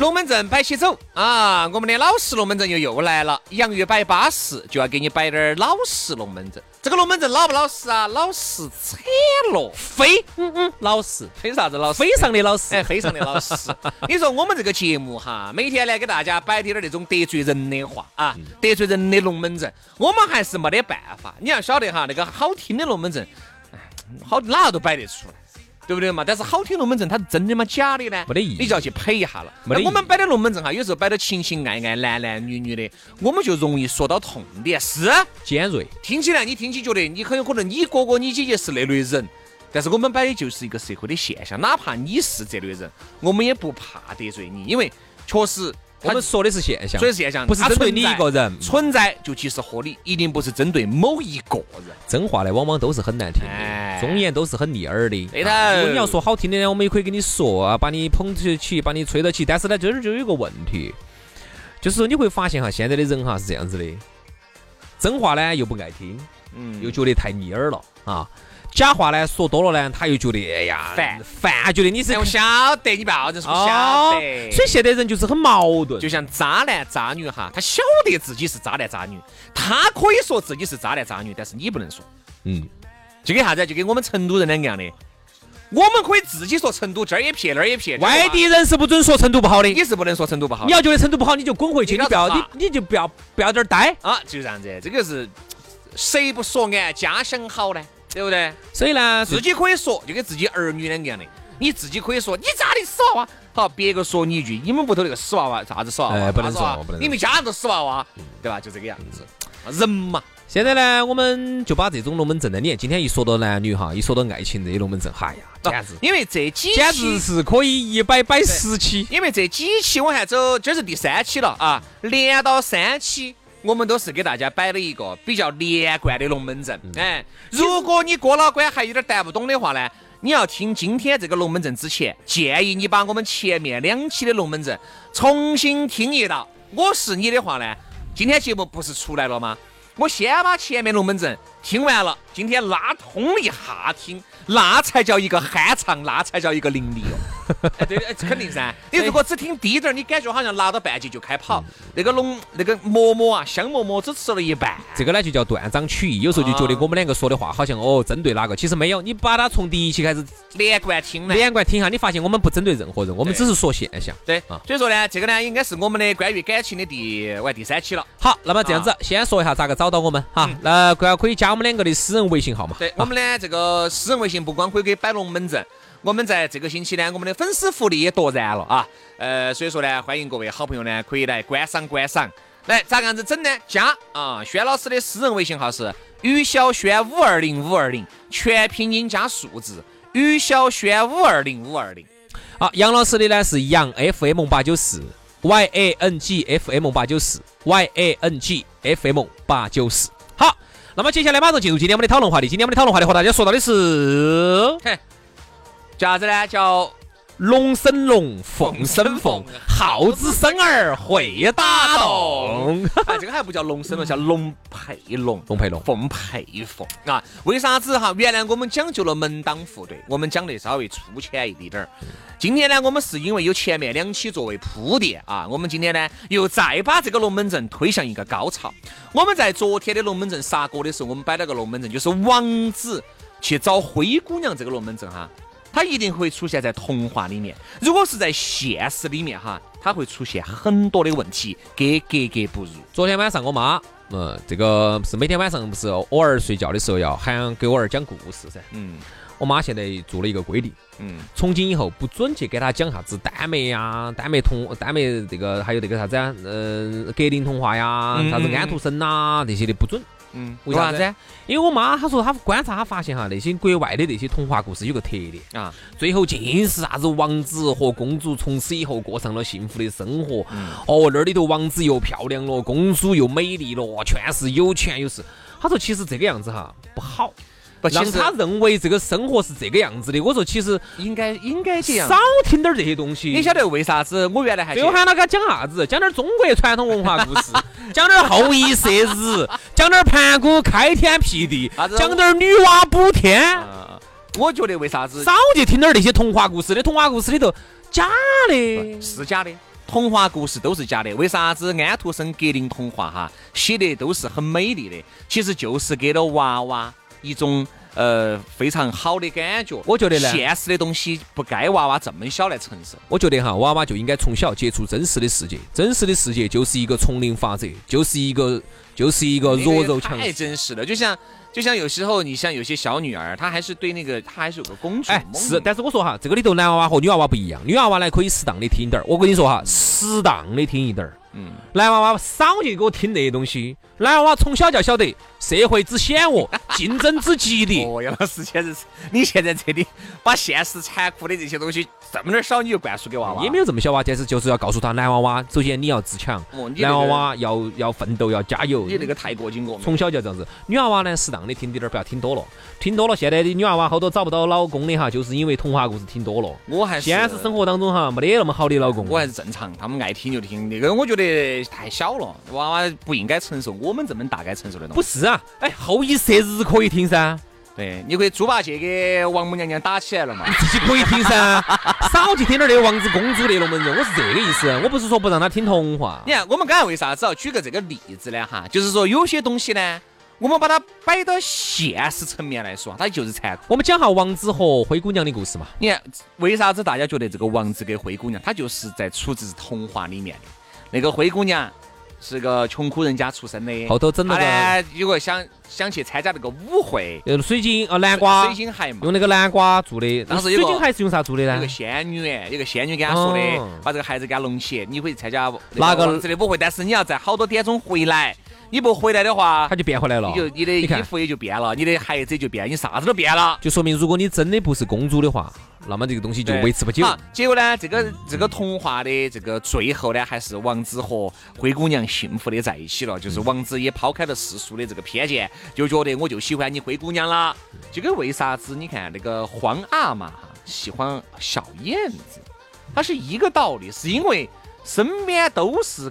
龙门阵摆起走啊！我们的老式龙门阵又又来了，洋芋摆巴适，就要给你摆点儿老式龙门阵。这个龙门阵老不老实啊？老实惨了，非嗯嗯老实，非啥子老实？非常的老实。哎，非常的老实。你说我们这个节目哈，每天呢给大家摆点儿那种得罪人的话啊，得罪人的龙门阵，我们还是没得办法。你要晓得哈，那个好听的龙门阵，哎，好哪个都摆得出来。对不对嘛？但是好听龙门阵它是真的吗？假的呢？没得意义，你就要去配一下了。没得我们摆的龙门阵哈，有时候摆的情情爱爱、男男女女的，我们就容易说到痛点。是，尖锐。听起来你听起觉得你很有可能你哥哥你姐姐是那类人，但是我们摆的就是一个社会的现象，哪怕你是这类人，我们也不怕得罪你，因为确实我们说的是现象，说的是现象，不是针对你一个人。存在就即是合理，一定不是针对某一个人。真话呢，往往都是很难听哎的，忠言都是很逆耳的。对头啊如果你要说好听的呢，我们也可以跟你说啊，把你捧起起，把你吹到起。但是呢，这儿就有一个问题，就是说你会发现哈，现在的人哈是这样子的，真话呢又不爱听，嗯又觉得太逆耳了啊。假话呢说多了呢，他又觉得哎呀烦烦，觉得你是哎我晓得你不要这说，晓哦得。所以现在人就是很矛盾，就像渣男渣女哈，他晓得自己是渣男渣女，他可以说自己是渣男渣女，但是你不能说。嗯，就跟啥子？就跟我们成都人两个样的，我们可以自己说成都这儿也撇那儿也撇，外地人是不准说成都不好的。你是不能说成都不好。你要觉得成都不好，你就滚回去，你你不要你你就不要不要在这儿待。啊，就这样子，这个是谁不说俺家乡好呢？对不对？所以呢，自己可以说，就跟自己儿女两个样的，你自己可以说你咋的死娃娃，好，别个说你一句，你们屋头那个死娃娃啥子死娃娃？哎不能说不能说你们家人都死娃娃，对吧？就这个样子，人嘛。现在呢，我们就把这种龙门阵呢，你看今天一说到男女哈，一说到爱情这些龙门阵，哎呀，简直因为这几简直是可以一摆摆十期。因为这几期我还走，这是第三期了啊，连到三期，我们都是给大家摆了一个比较连贯的龙门阵。哎，如果你过老倌还有点带不懂的话呢，你要听今天这个龙门阵之前，建议你把我们前面两期的龙门阵重新听一道。我是你的话呢，今天节目不是出来了吗？我先把前面龙门阵听完了，今天拉通一下听，那才叫一个酣畅，那才叫一个淋漓哦。哎，对，哎，肯定噻。你如果只听低点儿，你感觉好像拿到半截就开跑，那个龙那个馍馍啊，香馍馍只吃了一半。这个呢就叫断章取义，有时候就觉得我们两个说的话好像哦针对哪个，其实没有。你把它从第一期开始连贯听呢。连贯听一下，你发现我们不针对任何人，我们只是说现象。对啊，所以说呢，这个呢应该是我们的关于感情的第完第三期了。好，那么这样子，先说一下咋个找到我们哈。那可可以加我们两个的私人微信号嘛？对我们呢，这个私人微信不光可以给摆龙门阵，我们在这个星期呢，我们的粉丝福利也夺燃了啊。呃，所以说呢，欢迎各位好朋友呢，可以来观赏观赏。来，咋个样子整呢？加啊，轩老师的私人微信号是于小轩五二零五二零，全拼音加数字，于小轩五二零五二零。好，杨老师的呢是杨 FM 八九四，Y A N G F M 八九四，Y A N G F M 八九四。好，那么接下来马上进入今天我们的讨论话题。今天我们的讨论话题和大家说到的是嘿，叫啥子呢？叫龙生龙，凤生凤，耗子生儿会打洞。哎，这个还不叫龙生龙，叫龙配龙，龙配龙凤配凤啊！为啥子哈？原来我们讲究了门当户对，我们讲的稍微粗浅一滴点儿。今天呢，我们是因为有前面两期作为铺垫啊，我们今天呢又再把这个龙门阵推向一个高潮。我们在昨天的龙门阵杀锅的时候，我们摆了个龙门阵，就是王子去找灰姑娘这个龙门阵哈。它一定会出现在童话里面。如果是在现实里面哈，它会出现很多的问题，跟格格不入。昨天晚上我妈，嗯，这个是每天晚上不是偶尔睡觉的时候要喊给我儿讲故事噻。嗯我妈现在做了一个规定，嗯，从今以后不准去给她讲啥子丹麦呀、丹麦童、丹麦这个还有这个啥子啊，嗯、格林童话呀、嗯啥子安徒生呐这些的不准。嗯，为啥子？因为我妈她说她观察她发现哈，那些国外的那些童话故事有个特点，啊，最后尽是啥子王子和公主从此以后过上了幸福的生活。嗯哦，那里头王子又漂亮了，公主又美丽了，全是有钱有势。她说其实这个样子哈不好，不，实她认为这个生活是这个样子的。我说其实应该应该这样少。听点儿这些东西。你晓得为啥子？我原来还最后喊他给他讲啥子？讲点儿中国传统文化故事，讲点儿后羿射日，讲点儿盘古开天辟地讲点儿女娲补天。啊，我觉得为啥子少去听点儿那些童话故事的，童话故事里头假的。是假的？童话故事都是假的，为啥子安徒生、格林童话哈写的都是很美丽的？其实就是给了娃娃一种呃非常好的感觉。我觉得呢现实的东西不该娃娃这么小来承受。我觉得哈，娃娃就应该从小接触真实的世界，真实的世界就是一个丛林法则，就是一个就是一个弱肉强太食。真实了，就像就像有时候你像有些小女儿，她还是对那个她还是有个公主哎，梦。是，但是我说哈，这个里头男娃娃和女娃娃不一样，女娃娃呢可以适当的听点儿。我跟你说哈，适当的听一点儿。嗯，男娃娃少去给我听那些东西。男娃娃从小就要晓得社会之险恶，竞争之激烈。哦，杨老师简直是，你现在这里把现实残酷的这些东西这么点儿少，你就灌输给娃娃，也没有这么小啊，但是就是要告诉他，男娃娃，首先你要自强，哦你那个男娃娃要要奋斗，要加油。你那个太过紧过。从小就要这样子。女娃娃呢，适当的听点儿，不要听多了。听多了，现在的女娃娃好多找不到老公的哈，就是因为童话故事听多了。我还是现实生活当中哈，没得那么好的老公。我还是正常，他们爱听就听。那个我觉得太小了，娃娃不应该承受我们这么大该承受的东西。不是啊，哎，后羿射日可以听噻，对，你可以猪八戒给王母娘娘打起来了嘛？自己可以听噻，少去听点儿那王子公主那龙门阵。我是这个意思，我不是说不让他听童话。你看，我们刚才为啥子要举个这个例子呢？哈，就是说有些东西呢，我们把它摆到现实层面来说，它就是残酷。我们讲下王子和灰姑娘的故事嘛。你看，为啥子大家觉得这个王子跟灰姑娘，他就是在出自童话里面的？那个灰姑娘是个穷苦人家出身的，后头整了个有个想想去参加那个舞会，呃水晶啊南瓜水，晶鞋嘛。用那个南瓜做的。当时有个晶鞋是用啥做的呢有个？仙女，有个仙女给他说的哦，把这个孩子给他弄起，你可以参加哪个王子的舞会，但是你要在好多点钟回来，你不回来的话他，就变回来了。你就你的衣服也就变了，你的鞋子也就变，你啥子都变了。就说明如果你真的不是公主的话，那么这个东西就维持不久。好结果呢，这个这个童话的这个最后呢，还是王子和灰姑娘幸福的在一起了。就是王子也抛开了世俗的这个偏见，就觉得我就喜欢你灰姑娘了。这个为啥子？你看那个皇阿玛喜欢小燕子，它是一个道理，是因为身边都是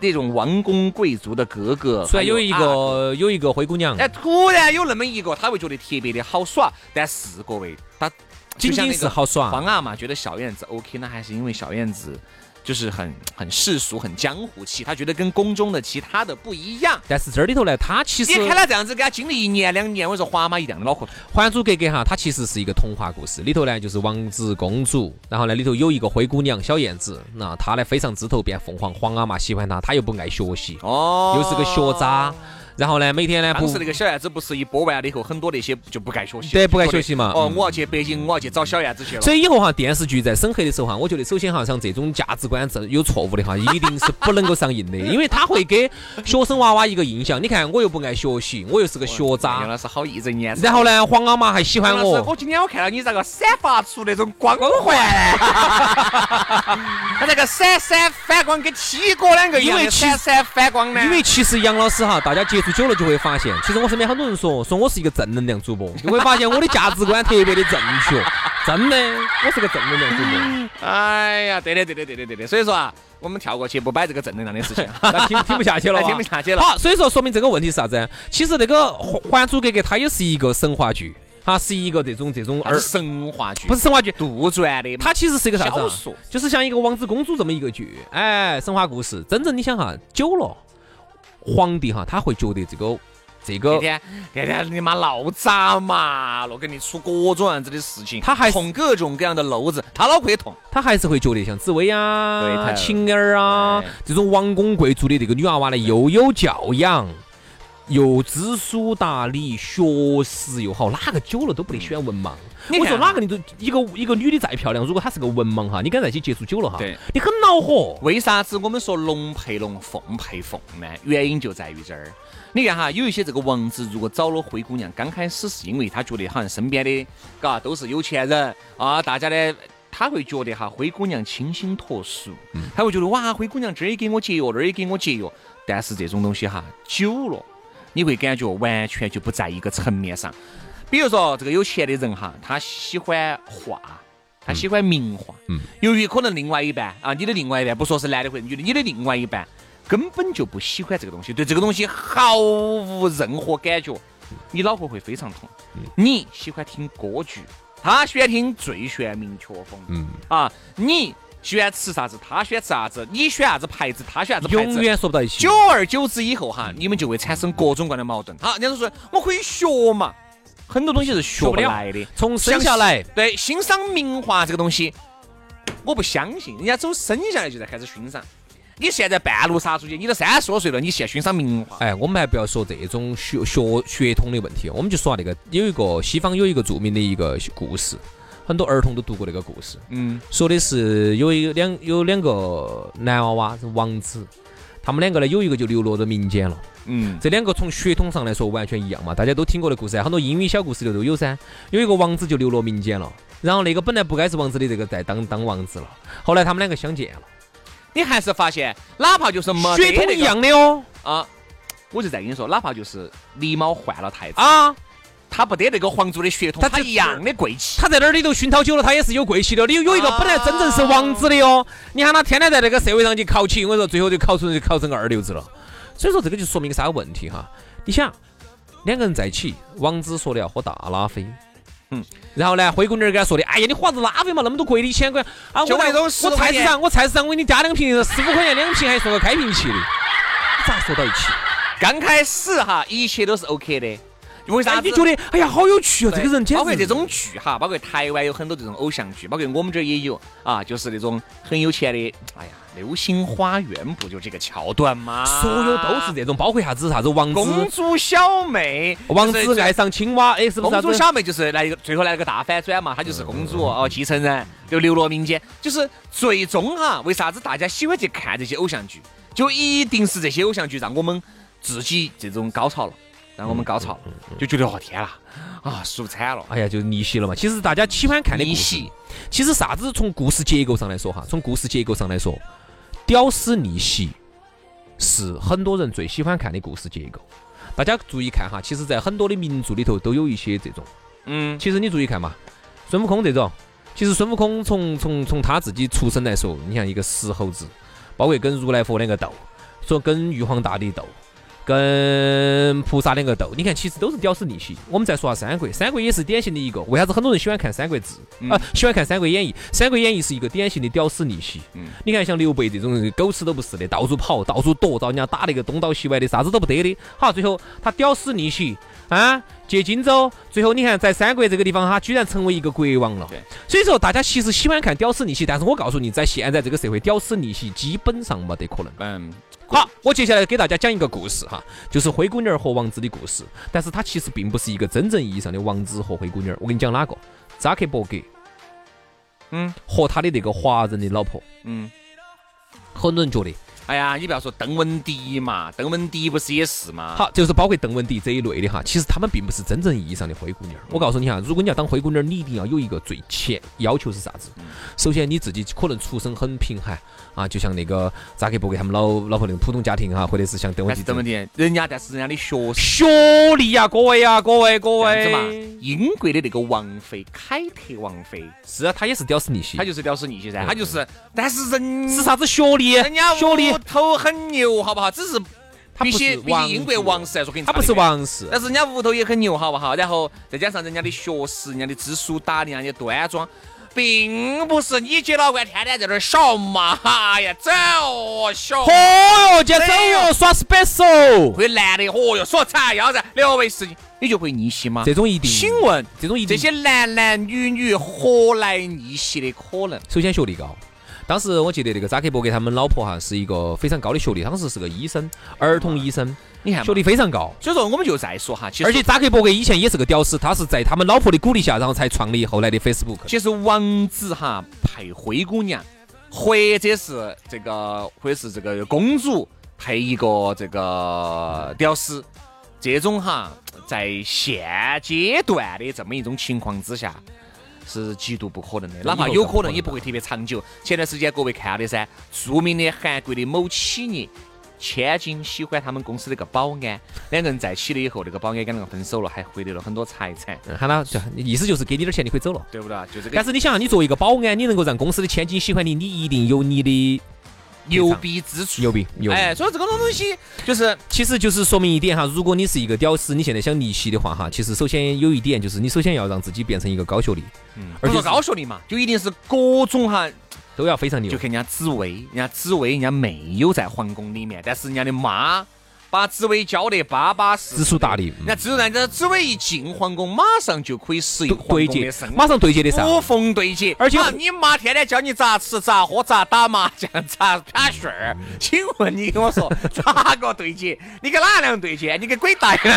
那种王公贵族的哥哥，突然有一个有一个灰姑娘，哎，突然有那么一个，他会觉得特别的好耍。但是各位，他仅仅是好耍皇阿嘛觉得小燕子 OK，那还是因为小燕子就是很很世俗、很江湖气，他觉得跟宫中的其他的不一样。但是这里头呢，他其实你看他这样子，给他经历一年两年，我说皇阿玛一样的脑壳。《还珠格格》哈，它其实是一个童话故事，里头呢就是王子公主，然后呢里头有一个灰姑娘小燕子，那她呢非常枝头变凤凰，皇阿玛喜欢她，她又不爱学习，哦又是个学渣，然后呢每天呢不当时那个小燕子不是一播完了以后，很多那些就不爱学习，对不爱学习嘛哦，嗯我要去北京，我要去找小燕子去了。所以以后哈，电视剧在审核的时候哈，我觉得首先哈，像这种价值观这有错误的哈，一定是不能够上映的，因为他会给学生娃娃一个印象。你看，我又不爱学习，我又是个学渣杨渣，老师好义正言辞。然后呢，黄阿玛还喜欢我我。今天我看到你这个散发出那种光环，他那个闪闪反光跟七哥两个一样闪闪反光呢。因为其实杨老师哈，大家接触久了就会发现，其实我身边很多人说说我是一个正能量主播，就会发现我的价值观特别的正确，真的，我是个正能量主播。哎呀，对的对的对的对的，所以说啊，我们跳过去不摆这个正能量的事情，那听听不下去了，听不下去了。好，所以说说明这个问题是啥子？其实那个《还珠格格》它也是一个神话剧，它是一个这种这种二二神话剧不是神话剧，杜撰的，它其实是一个啥子啊？小说。就是像一个王子公主这么一个剧，哎，神话故事。真正你想哈，久了，皇帝哈他会觉得这个这个天天天天你妈闹渣嘛，了给你出各种样子的事情，他还是捅各种各样的篓子，他脑壳也痛。他还是会觉得像紫薇对啊、对晴儿啊这种王公贵族的这个女娃娃呢，又有教养，又知书达理，学识又好，哪个久了都不得选文盲。我说哪个你都一个一个女的再漂亮，如果她是个文盲哈，你跟她在一起接触久了哈，对你很恼火。为啥子我们说龙配龙，凤配凤呢？原因就在于这儿。你看哈，有一些这个王子如果找了灰姑娘，刚开始是因为他觉得好像身边的嘎都是有钱人啊，大家呢他会觉得哈灰姑娘清新脱俗，他会觉得哇灰姑娘这儿也给我节约，那儿也给我节约。但是这种东西哈久了，你会感觉完全就不在一个层面上。比如说这个有钱的人哈，他喜欢画。他喜欢名画，嗯由于可能另外一半啊，你的另外一半不说是男的或者女的，你的另外一半根本就不喜欢这个东西，对这个东西毫无任何感觉，你脑壳会非常痛。你喜欢听歌剧，他喜欢听最炫民曲风，嗯，啊，你喜欢吃啥子，他喜欢吃啥子，你选啥子牌子，他选啥子牌子，永远说不到一起久。而久之以后哈，你们就会产生各种各样的矛盾。好，人家都说我可以学嘛，很多东西是学不来的。从生下来，对欣赏名画这个东西，我不相信，人家走生下来就在开始欣赏。你现在半路杀出去，你都三十多岁了，你现在欣赏名画，哎，我们还不要说这种血血血统的问题，我们就说下那个有一个西方有一个著名的一个故事，很多儿童都读过那个故事，嗯，说的是有一两有两个男娃娃是王子，他们两个呢有一个就流落到民间了。嗯，这两个从血统上来说完全一样嘛，大家都听过的故事，很多英语小故事里都有噻。有一个王子就流落民间了，然后那个本来不该是王子的这个在当当王子了，后来他们两个相见了，你还是发现，哪怕就是没血统一样的哦。啊，我就再跟你说，哪怕就是狸猫换了太子，啊，他不得那个皇族的血统，他他一样的贵气。他在那儿里头熏陶久了，他也是有贵气的。你有一个啊本来真正是王子的哦，你喊他天天在那个社会上去考起，我跟你说最后就考出就考成个二流子了。所以说这个就说明个啥问题哈？你想两个人在一起，王子说的要喝大拉菲。嗯，然后呢，灰姑娘给他说的，哎呀，你花子拉菲嘛，那么多贵的一千块啊，我我菜市场，我菜市场我给你加两瓶，十五块钱两瓶，还送个开瓶器的，咋说到一起？刚开始哈，一切都是 OK 的。为啥哎，子？你觉得，哎呀，好有趣哦，这个人包括这种剧哈，包括台湾有很多这种偶像剧，包括我们这儿也有啊，就是那种很有钱的，哎呀，《流星花园》不就这个桥段吗？所有都是这种，包括啥子啥子王公，主小妹，王子爱上青蛙，哎，是不是？公主小妹就是来一个最后来了个大反转嘛，她就是公主哦，继承人就流落民间，就是最终哈，为啥子大家喜欢去看这些偶像剧？就一定是这些偶像剧让我们自己这种高潮了，让我们高潮了，就觉得哦天啦，啊舒惨了，哎呀，就逆袭了嘛。其实大家喜欢看的逆袭，其实啥子从故事结构上来说哈，从故事结构上来说，屌丝逆袭是很多人最喜欢看的故事结构。大家注意看哈，其实，在很多的名著里头都有一些这种。嗯，其实你注意看嘛，孙悟空这种，其实孙悟空从从从他自己出生来说，你像一个石猴子，包括跟如来佛两个斗，说跟玉皇大帝斗，跟菩萨两个斗，你看其实都是屌丝逆袭。我们再说下三国，三国也是典型的一个，为啥子很多人喜欢看《三国志》啊？喜欢看《三国演义》，《三国演义》是一个典型的屌丝逆袭。嗯你看像刘备这种人，狗屎都不是的，到处跑，到处躲，找人家打那个东倒西歪的，啥子都不得的。好，最后他屌丝逆袭啊，借荆州，最后你看在三国这个地方，他居然成为一个国王了对。所以说，大家其实喜欢看屌丝逆袭，但是我告诉你，在现在这个社会，屌丝逆袭基本上没得可能。嗯，好，我接下来给大家讲一个故事哈，就是灰姑娘和王子的故事，但是它其实并不是一个真正意义上的王子和灰姑娘。我跟你讲哪个？扎克伯格，嗯和他的那个华人的老婆，嗯。很多人觉得哎呀，你不要说邓文迪嘛，邓文迪不是也是嘛？好，就是包括邓文迪这一类的哈，其实他们并不是真正意义上的灰姑娘。我告诉你哈，如果你要当灰姑娘，你一定要有一个最前要求是啥子？首先你自己可能出身很贫寒啊，就像那个扎克伯格他们老老婆那种普通家庭哈，或者是像邓文迪邓文迪，人家但是人家的学。学历呀，各位呀，各位各位，，英国的那个王妃凯特王妃，是啊，她也是屌丝逆袭她，就是屌丝逆袭噻，她就是，但是人是啥子学历？人家学历屋，头很牛，好不好？只是他不是比起比王起英国王室来说，肯定他不是王室，但是人家屋头也很牛，好不好？然后再加上人家的学识、人家的知书达理、人家的端庄，并不是你姐老倌天天在那儿笑嘛，哎呀，走哦，小哦哟，今天走哟，耍 special，会男的，嚯哟，说惨要噻，六位事情，你就会逆袭吗？这种一定，请问这种一定这些男男女女何来逆袭的可能？首先学历高。当时我记得那个扎克伯格他们老婆哈是一个非常高的学历，当时是个医生，儿童医生，你看学历非常高。所以说，我们就再说哈，其实而且扎克伯格以前也是个屌丝，他是在他们老婆的鼓励下，然后才创立后来的 Facebook。其实王子哈配灰姑娘，或者是这个，或者是这个公主配一个这个屌丝，这种哈在现阶段的这么一种情况之下。是极度不可能的，哪怕有可能，也不会特别长久。前段时间各位看了的噻，著名的韩国的某企业千金喜欢他们公司那个保安，两个人在一起了以后，那个保安跟那个分手了，还获得了很多财产。嗯喊他，就意思就是给你点钱，你可以走了。对不对？就这个。但是你想，你作为一个保安，你能够让公司的千金喜欢你，你一定有你的牛逼之处，牛逼，牛逼。哎，所以这个东西就是，其实就是说明一点哈，如果你是一个屌丝，你现在想逆袭的话哈，其实首先有一点就是你首先要让自己变成一个高学历，嗯，而且高学历嘛，就一定是各种哈都要非常牛。就看人家紫薇，人家紫薇人家没有在皇宫里面，但是人家的妈。把紫薇教得巴巴适，知书达理。那自然，这紫薇一进皇宫，马上就可以适应对接，马上对接的上，无缝对接。而且你妈天天教你咋吃、咋喝、咋打麻将、咋啪旋儿，请问你跟我说 咋个对接？你跟哪样对接？你跟鬼大爷对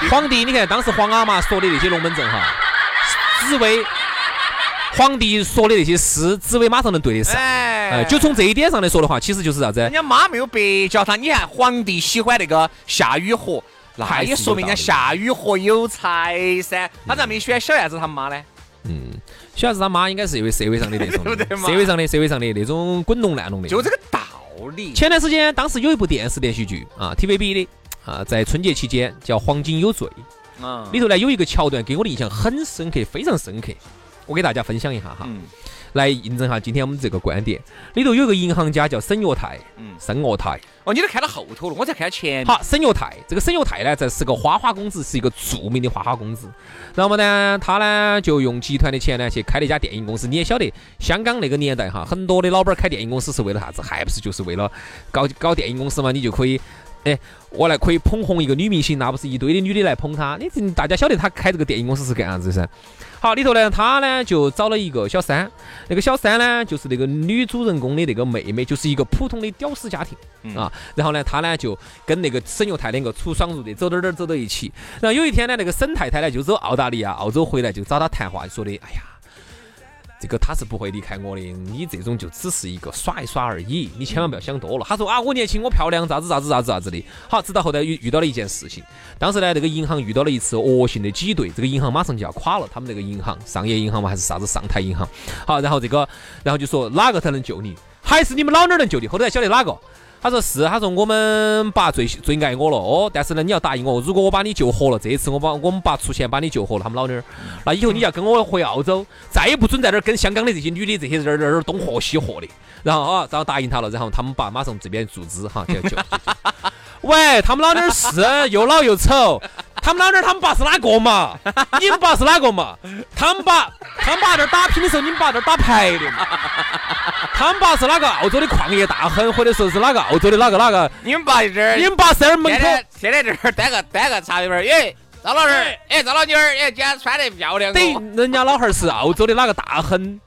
接？皇帝，你看当时皇阿玛说的那些龙门阵哈，紫薇。皇帝说的那些诗，紫薇马上能对得上。哎，就从这一点上来说的话，其实就是啥子？人家妈没有白教他。你看，皇帝喜欢那个夏雨荷，那也说明人家夏雨荷有才噻。他咋没喜欢小燕子他妈呢？嗯，小燕子他妈应该是因为社会上的那种，社会上的社会上的那种滚龙烂龙的。就这个道理。前段时间，当时有一部电视连续剧啊，TVB 的啊，在春节期间叫《黄金有罪》啊，里头呢有一个桥段给我的印象很深刻，非常深刻。我给大家分享一下哈，来印证下今天我们这个观点。里头有个银行家叫沈岳泰，嗯，沈岳泰。哦，你都看到后头了，我才看到前。好，沈岳泰，这个沈岳泰呢，这是个花花公子，是一个著名的花花公子。然后呢，他呢就用集团的钱呢去开了一家电影公司。你也晓得，香港那个年代哈，很多的老板开电影公司是为了啥子？还不是就是为了搞搞电影公司嘛？你就可以，哎，我来可以捧红一个女明星，那不是一堆的女的来捧她？你大家晓得她开这个电影公司是干啥子噻？好，里头呢，她呢就找了一个小三，那个小三呢就是那个女主人公的那个妹妹，就是一个普通的屌丝家庭啊。然后呢，她呢就跟那个沈岳太两个出双入对，走哪哪走到一起。然后有一天呢，那个沈太太呢就走澳大利亚、澳洲回来，就找她谈话，说的，哎呀。这个他是不会离开我的，你这种就只是一个耍一耍而已，你千万不要想多了。他说啊，我年轻，我漂亮，咋子咋子咋子咋子的。好，直到后来遇遇到了一件事情，当时呢，这个银行遇到了一次恶性的挤兑，这个银行马上就要垮了。他们那个银行，商业银行嘛，还是啥子上台银行？好，然后这个，然后就说哪个才能救你？还是你们老娘能救你？后头才晓得哪个？他说是，他说我们爸最最爱我了哦，但是呢，你要答应我，如果我把你救活了，这一次我把我们爸出钱把你救活了，他们老娘儿，那以后你要跟我回澳洲，再也不准在这儿跟香港的这些女的这些人儿那儿东喝西喝的。然后啊，然后答应他了，然后他们爸马上这边注资哈，就救。喂，他们老娘儿是又老又丑。他们老娘他们爸是哪个嘛？你们爸是哪个嘛？他们爸，他们爸这打拼的时候，你们爸这打牌的嘛？他们爸是哪个澳洲的矿业大亨，或者说是哪个澳洲的哪个哪个？你们爸在这儿，你们爸是这儿门口，现在这儿端个端个茶杯儿，耶，赵老儿，哎，赵老妞儿，哎，今天穿得漂亮。等人家老汉儿是澳洲的哪个大亨？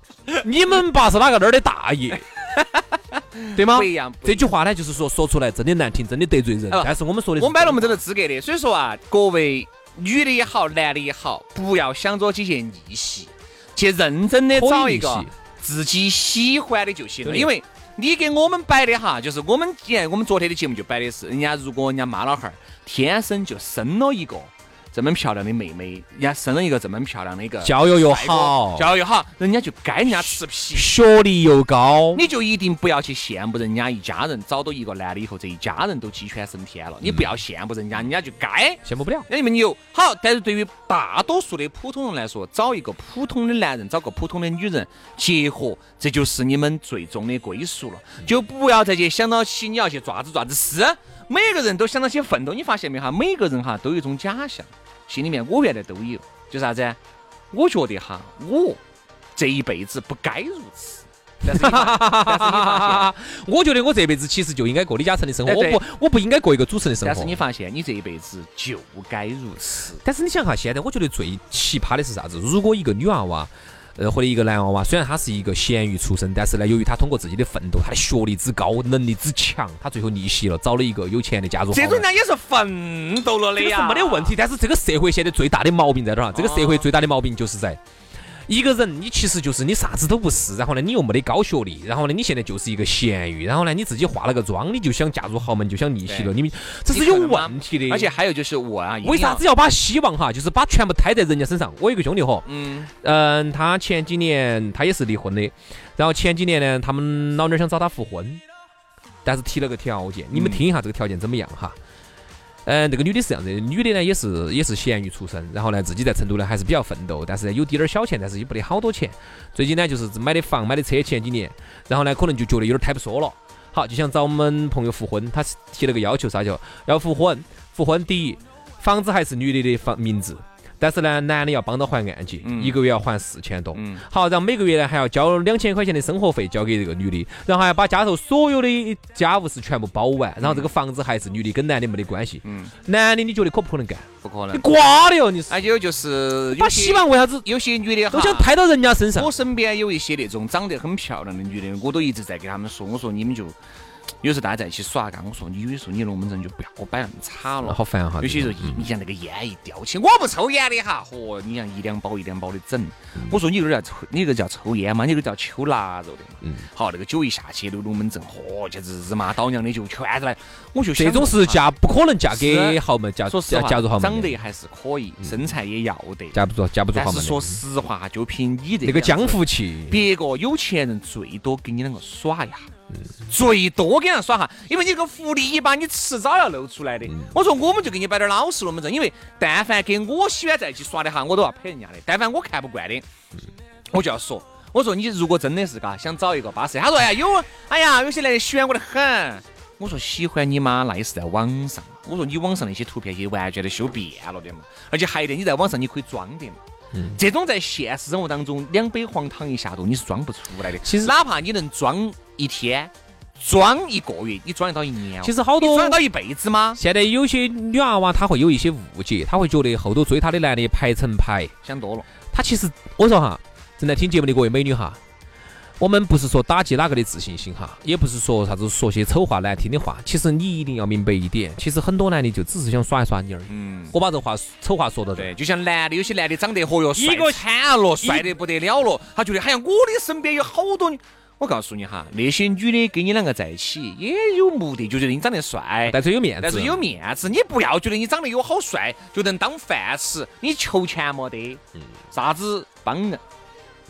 你们爸是哪个那儿的大爷？对吗？不一样。这句话呢，就是说说出来真的难听，真的得罪人。但是我们说的，我买了我们这个资格的。所以说啊，各位女的也好，男的也好，不要想着几些逆袭，去认真的找一个自己喜欢的就行了。因为你给我们摆的哈，就是我们，你看我们昨天的节目就摆的是，人家如果人家妈老汉儿天生就生了一个。这么漂亮的妹妹，人家生了一个这么漂亮的一个，教育又好，教育又好，人家就该人家吃皮，学历又高，你就一定不要去羡慕人家一家人找到一个男的以后，这一家人都鸡犬升天了。你不要羡慕人家，人家就该羡慕不了。那你们牛好，但是对于大多数的普通人来说，找一个普通的男人，找个普通的女人结合，这就是你们最终的归宿了。就不要再去想到起你要去爪子爪子。是，每个人都想到去奋斗。你发现没哈？每个人哈都有一种假象。心里面我原来都有，就啥子？我觉得哈，我这一辈子不该如此。但是你发现，我觉得我这辈子其实就应该过李嘉诚的生活，我不我不应该过一个主持人的生活。但是你发现你这一辈子就该如此。但是你想哈，现在我觉得最奇葩的是啥子？如果一个女娃娃，呃，或者一个男娃娃，虽然他是一个咸鱼出身，但是呢，由于他通过自己的奋斗，他的学历之高，能力之强，他最后逆袭了，找了一个有钱的家族。这种人也是奋斗了的这个是呀，没得问题，但是这个社会现在最大的毛病在哪儿啊？这个社会最大的毛病就是在。一个人，你其实就是你啥子都不是，然后呢，你又没得高学历，然后呢，你现在就是一个咸鱼，然后呢，你自己化了个妆，你就想嫁入豪门，就想逆袭了，你们这是有问题的。而且还有就是我啊，为啥子要把希望哈，就是把全部摊在人家身上？我有个兄弟伙，嗯，嗯，他前几年他也是离婚的，然后前几年呢，他们老娘想找他复婚，但是提了个条件，你们听一下这个条件怎么样哈？嗯，嗯这个女的是这样子的，女的呢也是也是咸鱼出身，然后呢自己在成都呢还是比较奋斗，但是呢有滴点儿小钱，但是也不得好多钱。最近呢就是买的房买的车，前几年，然后呢可能就觉得有点太不说了，好就想找我们朋友复婚，他提了个要求啥叫要复婚，复婚第一房子还是女的的房名字。但是呢，男的要帮他还按揭，嗯一个月要还四千多。嗯好，然后每个月呢还要交两千块钱的生活费交给这个女的，然后还要把家头所有的家务事全部包完，然后这个房子还是女的，跟男的没得关系。嗯，男的你觉得可不可能干？不可能。你瓜的哟！你是还有就是把希望为啥子有些女的都想拍到人家身上我？身边有一些那种长得很漂亮的女的，我都一直在给他们说，我说你们就有时候大家在一起耍嘎，我说你有的时候你龙门阵就不要摆那么差了。好烦哈！有些时候你像那个烟一叼起，我不抽烟的哈，嚯，你像一两包一两包的整。嗯我说你这个叫抽，你这个叫抽烟吗？你这个叫抽腊肉的嘛。嗯好，那个酒一下去，那个龙门阵，嚯，简直日妈倒娘的就全是来。我就这种是嫁不可能嫁给豪门，说实话，嫁入豪门，长得还是可以，身材也要得。嫁不住嫁不住豪门。但是说实话，就凭你这那个江湖气，别个有钱人最多跟你两个耍一下，嗯最多给人耍哈，因为你这个福利一般你迟早要露出来嗯的。我说我们就给你摆点老实龙门阵，因为但凡跟我喜欢在一起耍的哈，我都要拍人家的；但凡我看不惯的，嗯我就要说。我说你如果真的是嘎想找一个巴适，他说哎呀有，哎呀有些男的喜欢我的很。我说喜欢你吗，那也是在网上。我说你网上那些图片也完全都修变了的嘛，而且还有一点，你在网上你可以装的嘛。这种在现实生活当中，两杯黄汤一下肚，你是装不出来的。其实哪怕你能装一天，装一个月，你装得到一年哦？其实好多你装得到一辈子吗？现在有些女娃娃她会有一些误解，她会觉得后头追她的男的排成排。想多了。她其实我说哈，正在听节目的各位美女哈，我们不是说打击哪个的自信心哈，也不是说啥子说些丑话难听的话。其实你一定要明白一点，其实很多男的就只是想耍一耍你而已。嗯，我把这话丑话说到这对，。就像男的，有些男的长得嚯哟，帅一个惨了，帅得不得了了，他觉得好像我的身边有好多女。我告诉你哈，那些女的跟你两个在一起也有目的，就觉得你长得帅，但是有面子，但是有面子，你不要觉得你长得有好帅就能当饭吃，你求钱没得，啥子帮人，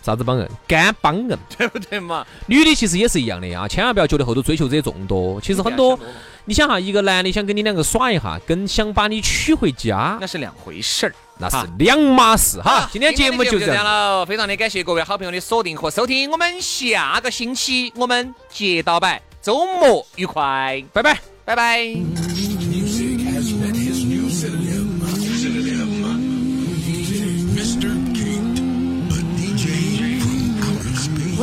啥子帮人，干帮人。对不对嘛？女的其实也是一样的啊，千万不要觉得后头追求者众多。其实很多，你想哈，一个男的想跟你两个耍一下，跟想把你娶回家那是两回事儿。那是两码事哈。今天节目就这样。了，非常的感谢各位好朋友的锁定和收听，我们下个星期我们接到摆，周末愉快，拜拜。拜拜。